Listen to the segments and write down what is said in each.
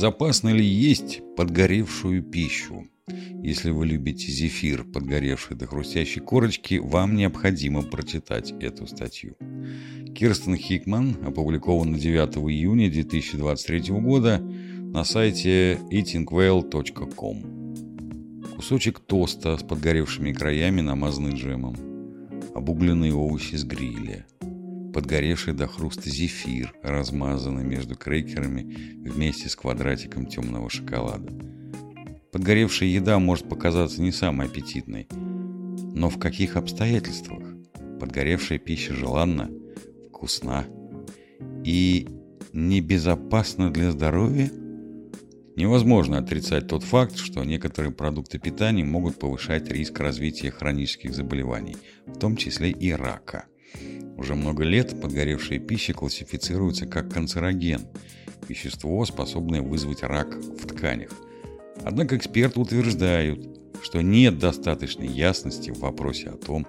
Безопасно ли есть подгоревшую пищу? Если вы любите зефир, подгоревший до хрустящей корочки, вам необходимо прочитать эту статью. Кирстен Хикман опубликована 9 июня 2023 года на сайте eatingwell.com. Кусочек тоста с подгоревшими краями, намазанный джемом. Обугленные овощи с гриля – подгоревший до хруста зефир, размазанный между крекерами вместе с квадратиком темного шоколада. Подгоревшая еда может показаться не самой аппетитной, но в каких обстоятельствах? Подгоревшая пища желанна, вкусна и небезопасна для здоровья? Невозможно отрицать тот факт, что некоторые продукты питания могут повышать риск развития хронических заболеваний, в том числе и рака. Уже много лет подгоревшая пища классифицируется как канцероген – вещество, способное вызвать рак в тканях. Однако эксперты утверждают, что нет достаточной ясности в вопросе о том,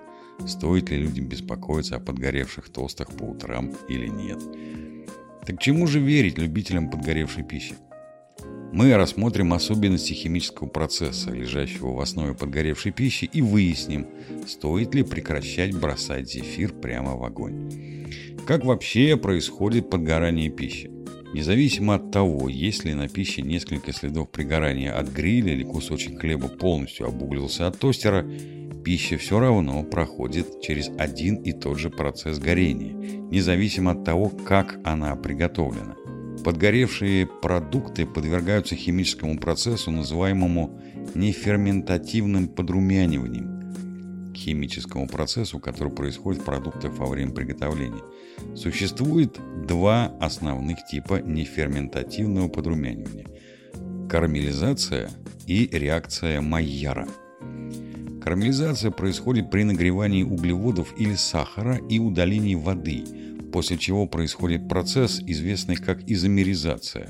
стоит ли людям беспокоиться о подгоревших тостах по утрам или нет. Так чему же верить любителям подгоревшей пищи? Мы рассмотрим особенности химического процесса, лежащего в основе подгоревшей пищи, и выясним, стоит ли прекращать бросать зефир прямо в огонь. Как вообще происходит подгорание пищи? Независимо от того, есть ли на пище несколько следов пригорания от гриля или кусочек хлеба полностью обуглился от тостера, пища все равно проходит через один и тот же процесс горения, независимо от того, как она приготовлена. Подгоревшие продукты подвергаются химическому процессу, называемому неферментативным подрумяниванием, химическому процессу, который происходит в продуктах во время приготовления. Существует два основных типа неферментативного подрумянивания – карамелизация и реакция Майяра. Карамелизация происходит при нагревании углеводов или сахара и удалении воды – после чего происходит процесс, известный как изомеризация,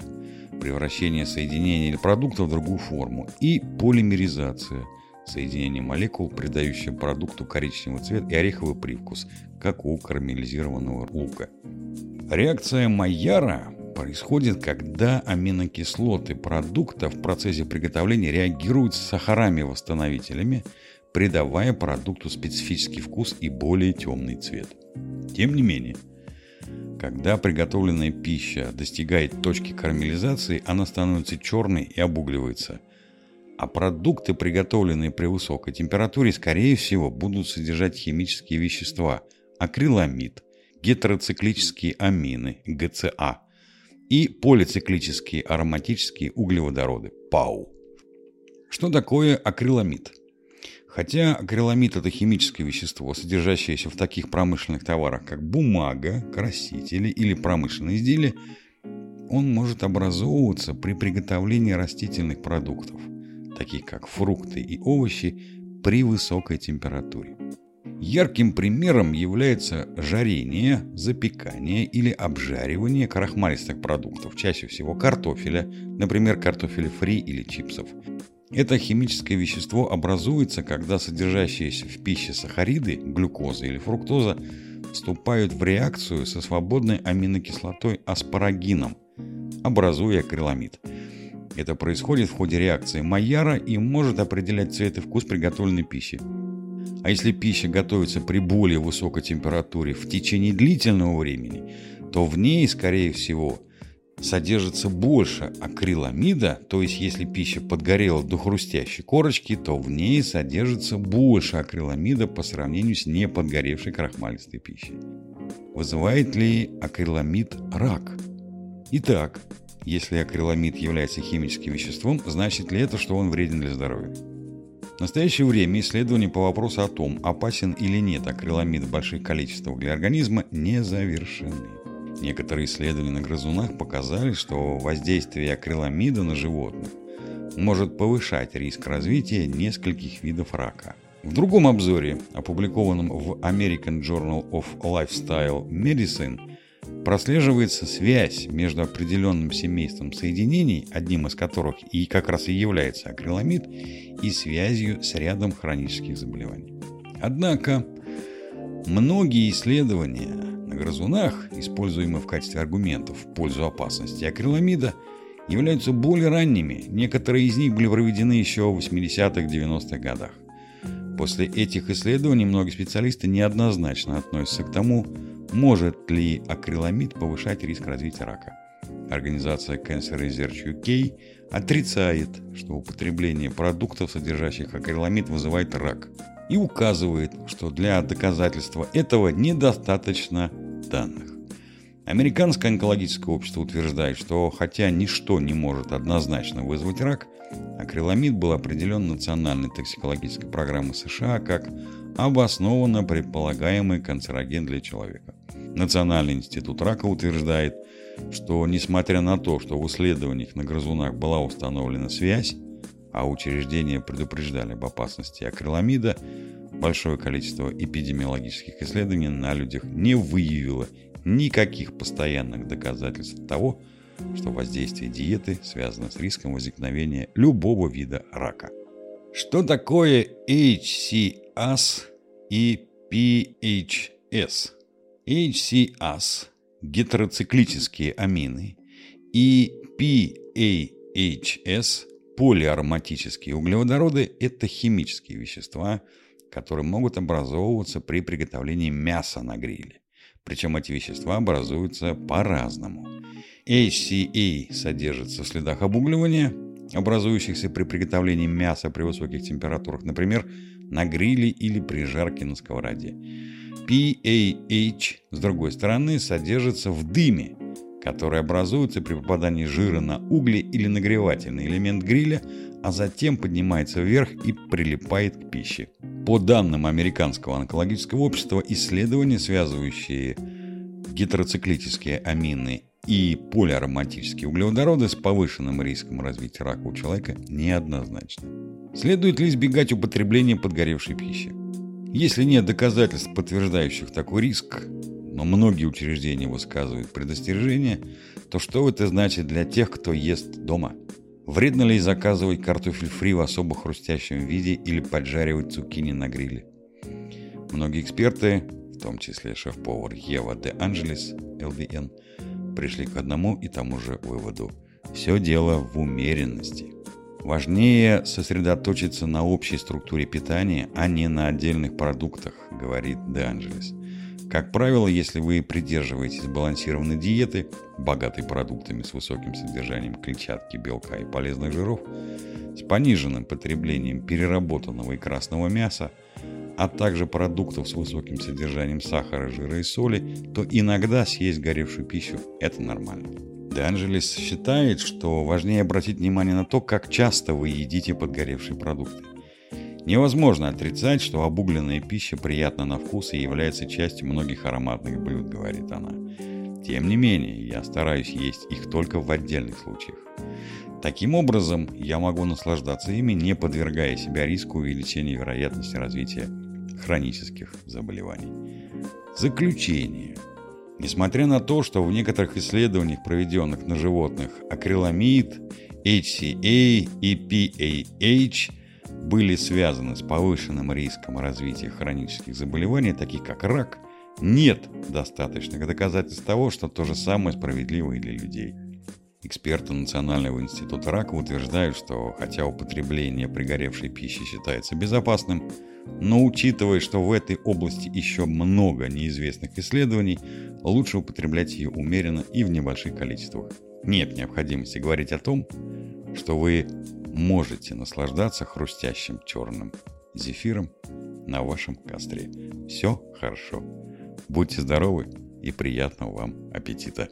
превращение соединения или продукта в другую форму, и полимеризация, соединение молекул, придающее продукту коричневый цвет и ореховый привкус, как у карамелизированного лука. Реакция Майяра происходит, когда аминокислоты продукта в процессе приготовления реагируют с сахарами-восстановителями, придавая продукту специфический вкус и более темный цвет. Тем не менее, когда приготовленная пища достигает точки карамелизации, она становится черной и обугливается. А продукты, приготовленные при высокой температуре, скорее всего, будут содержать химические вещества – акриламид, гетероциклические амины – ГЦА и полициклические ароматические углеводороды – ПАУ. Что такое акриламид? Хотя акриламид – это химическое вещество, содержащееся в таких промышленных товарах, как бумага, красители или промышленные изделия, он может образовываться при приготовлении растительных продуктов, таких как фрукты и овощи, при высокой температуре. Ярким примером является жарение, запекание или обжаривание крахмалистых продуктов, чаще всего картофеля, например, картофеля фри или чипсов, это химическое вещество образуется, когда содержащиеся в пище сахариды, глюкоза или фруктоза, вступают в реакцию со свободной аминокислотой аспарагином, образуя акриламид. Это происходит в ходе реакции Майяра и может определять цвет и вкус приготовленной пищи. А если пища готовится при более высокой температуре в течение длительного времени, то в ней, скорее всего, содержится больше акриламида, то есть если пища подгорела до хрустящей корочки, то в ней содержится больше акриламида по сравнению с неподгоревшей крахмалистой пищей. Вызывает ли акриламид рак? Итак, если акриламид является химическим веществом, значит ли это, что он вреден для здоровья? В настоящее время исследования по вопросу о том, опасен или нет акриламид в больших количествах для организма, не завершены. Некоторые исследования на грызунах показали, что воздействие акриламида на животных может повышать риск развития нескольких видов рака. В другом обзоре, опубликованном в American Journal of Lifestyle Medicine, прослеживается связь между определенным семейством соединений, одним из которых и как раз и является акриламид, и связью с рядом хронических заболеваний. Однако, многие исследования на грызунах, используемые в качестве аргументов в пользу опасности акриламида, являются более ранними. Некоторые из них были проведены еще в 80-х, 90-х годах. После этих исследований многие специалисты неоднозначно относятся к тому, может ли акриламид повышать риск развития рака. Организация Cancer Research UK отрицает, что употребление продуктов, содержащих акриламид, вызывает рак, и указывает, что для доказательства этого недостаточно данных. Американское онкологическое общество утверждает, что хотя ничто не может однозначно вызвать рак, акриламид был определен Национальной токсикологической программой США как обоснованно предполагаемый канцероген для человека. Национальный институт рака утверждает, что несмотря на то, что в исследованиях на грызунах была установлена связь, а учреждения предупреждали об опасности акриламида, большое количество эпидемиологических исследований на людях не выявило никаких постоянных доказательств того, что воздействие диеты связано с риском возникновения любого вида рака. Что такое HCAS и PHS? HCAS – гетероциклические амины и PAHS – полиароматические углеводороды – это химические вещества, которые могут образовываться при приготовлении мяса на гриле. Причем эти вещества образуются по-разному. HCA содержится в следах обугливания, образующихся при приготовлении мяса при высоких температурах, например, на гриле или при жарке на сковороде. PAH, с другой стороны, содержится в дыме, который образуется при попадании жира на угли или нагревательный элемент гриля, а затем поднимается вверх и прилипает к пище. По данным Американского онкологического общества, исследования, связывающие гетероциклические амины и полиароматические углеводороды с повышенным риском развития рака у человека неоднозначны. Следует ли избегать употребления подгоревшей пищи? Если нет доказательств, подтверждающих такой риск, но многие учреждения высказывают предостережение, то что это значит для тех, кто ест дома? Вредно ли заказывать картофель фри в особо хрустящем виде или поджаривать цукини на гриле? Многие эксперты, в том числе шеф-повар Ева де Анджелес, ЛДН, пришли к одному и тому же выводу. Все дело в умеренности – Важнее сосредоточиться на общей структуре питания, а не на отдельных продуктах, говорит Де Анджелес. Как правило, если вы придерживаетесь сбалансированной диеты, богатой продуктами с высоким содержанием клетчатки, белка и полезных жиров, с пониженным потреблением переработанного и красного мяса, а также продуктов с высоким содержанием сахара, жира и соли, то иногда съесть горевшую пищу – это нормально. Де считает, что важнее обратить внимание на то, как часто вы едите подгоревшие продукты. Невозможно отрицать, что обугленная пища приятна на вкус и является частью многих ароматных блюд, говорит она. Тем не менее, я стараюсь есть их только в отдельных случаях. Таким образом, я могу наслаждаться ими, не подвергая себя риску увеличения вероятности развития хронических заболеваний. Заключение – Несмотря на то, что в некоторых исследованиях, проведенных на животных, акриламид, HCA и PAH были связаны с повышенным риском развития хронических заболеваний, таких как рак, нет достаточных доказательств того, что то же самое справедливо и для людей. Эксперты Национального института рака утверждают, что хотя употребление пригоревшей пищи считается безопасным, но учитывая, что в этой области еще много неизвестных исследований, лучше употреблять ее умеренно и в небольших количествах. Нет необходимости говорить о том, что вы можете наслаждаться хрустящим черным зефиром на вашем костре. Все хорошо. Будьте здоровы и приятного вам аппетита!